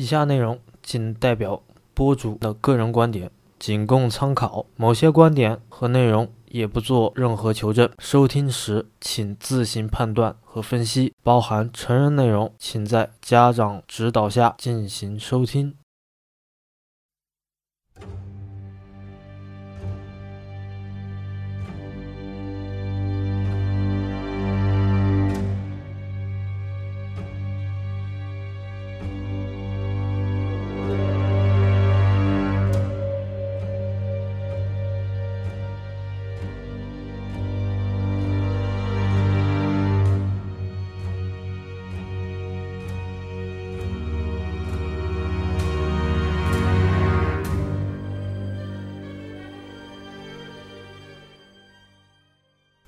以下内容仅代表播主的个人观点，仅供参考。某些观点和内容也不做任何求证。收听时请自行判断和分析，包含成人内容，请在家长指导下进行收听。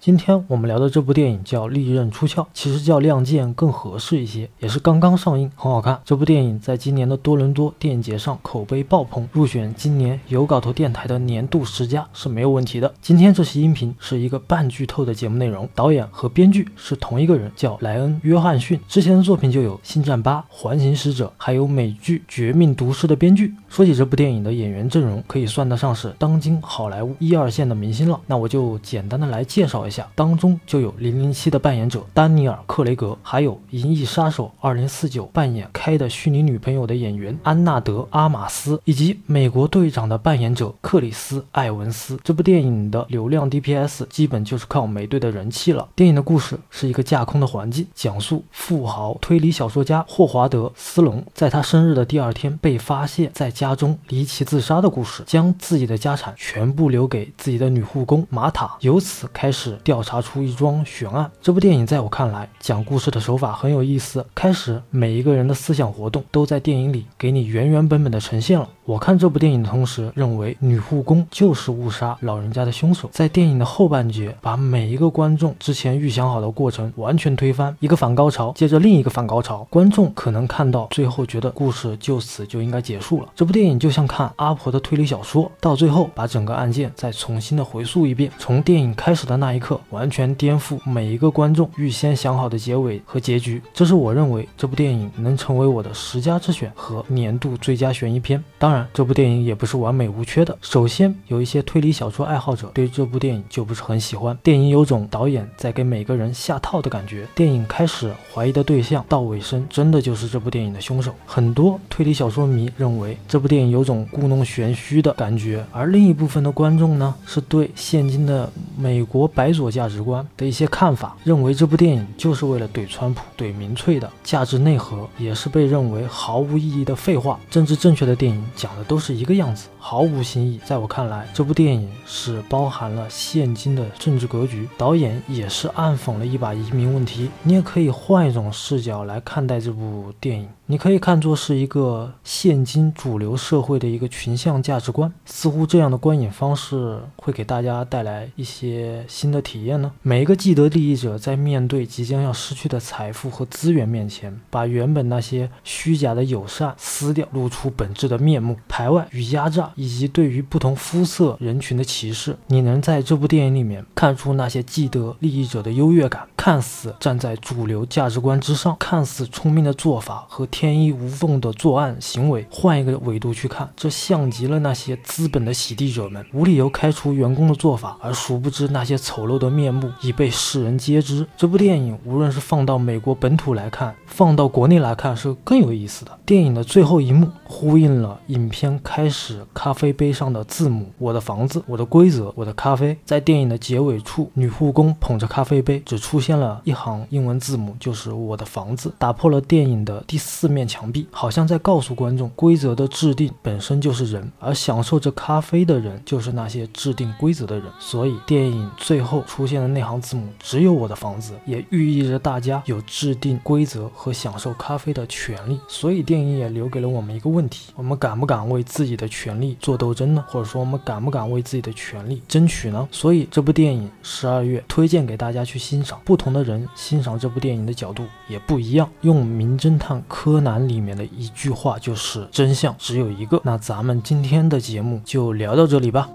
今天我们聊的这部电影叫《利刃出鞘》，其实叫《亮剑》更合适一些，也是刚刚上映，很好看。这部电影在今年的多伦多电影节上口碑爆棚，入选今年有搞头电台的年度十佳是没有问题的。今天这期音频是一个半剧透的节目内容，导演和编剧是同一个人，叫莱恩·约翰逊。之前的作品就有《星战八》《环形使者》，还有美剧《绝命毒师》的编剧。说起这部电影的演员阵容，可以算得上是当今好莱坞一二线的明星了。那我就简单的来介绍一下。当中就有零零七的扮演者丹尼尔·克雷格，还有《银翼杀手二零四九》扮演开的虚拟女朋友的演员安娜德·阿玛斯，以及美国队长的扮演者克里斯·艾文斯。这部电影的流量 DPS 基本就是靠美队的人气了。电影的故事是一个架空的环境，讲述富豪推理小说家霍华德·斯隆在他生日的第二天被发现在家中离奇自杀的故事，将自己的家产全部留给自己的女护工玛塔，由此开始。调查出一桩悬案。这部电影在我看来，讲故事的手法很有意思。开始，每一个人的思想活动都在电影里给你原原本本的呈现了。我看这部电影的同时，认为女护工就是误杀老人家的凶手。在电影的后半截，把每一个观众之前预想好的过程完全推翻，一个反高潮接着另一个反高潮，观众可能看到最后觉得故事就此就应该结束了。这部电影就像看阿婆的推理小说，到最后把整个案件再重新的回溯一遍，从电影开始的那一刻，完全颠覆每一个观众预先想好的结尾和结局。这是我认为这部电影能成为我的十佳之选和年度最佳悬疑片。当当然，这部电影也不是完美无缺的。首先，有一些推理小说爱好者对这部电影就不是很喜欢。电影有种导演在给每个人下套的感觉。电影开始怀疑的对象，到尾声真的就是这部电影的凶手。很多推理小说迷认为这部电影有种故弄玄虚的感觉，而另一部分的观众呢，是对现今的美国白左价值观的一些看法，认为这部电影就是为了怼川普、怼民粹的，价值内核也是被认为毫无意义的废话。政治正确的电影。讲的都是一个样子，毫无新意。在我看来，这部电影是包含了现今的政治格局，导演也是暗讽了一把移民问题。你也可以换一种视角来看待这部电影。你可以看作是一个现今主流社会的一个群像价值观，似乎这样的观影方式会给大家带来一些新的体验呢。每一个既得利益者在面对即将要失去的财富和资源面前，把原本那些虚假的友善撕掉，露出本质的面目，排外与压榨，以及对于不同肤色人群的歧视。你能在这部电影里面看出那些既得利益者的优越感，看似站在主流价值观之上，看似聪明的做法和。天衣无缝的作案行为，换一个维度去看，这像极了那些资本的洗地者们无理由开除员工的做法，而殊不知那些丑陋的面目已被世人皆知。这部电影无论是放到美国本土来看，放到国内来看是更有意思的。电影的最后一幕呼应了影片开始咖啡杯上的字母：“我的房子，我的规则，我的咖啡。”在电影的结尾处，女护工捧着咖啡杯，只出现了一行英文字母，就是“我的房子”，打破了电影的第四。面墙壁好像在告诉观众，规则的制定本身就是人，而享受着咖啡的人就是那些制定规则的人。所以电影最后出现的那行字母“只有我的房子”，也寓意着大家有制定规则和享受咖啡的权利。所以电影也留给了我们一个问题：我们敢不敢为自己的权利做斗争呢？或者说我们敢不敢为自己的权利争取呢？所以这部电影十二月推荐给大家去欣赏。不同的人欣赏这部电影的角度也不一样。用名侦探柯。南里面的一句话就是真相只有一个。那咱们今天的节目就聊到这里吧。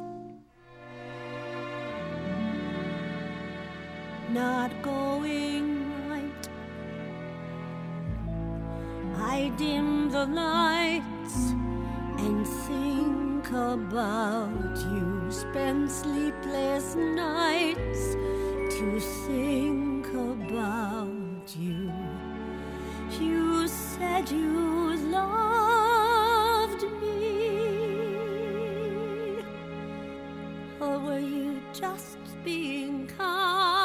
Not going right. I dim the nights and think about you. Spend sleepless nights to think about you. You said you loved me, or were you just being kind?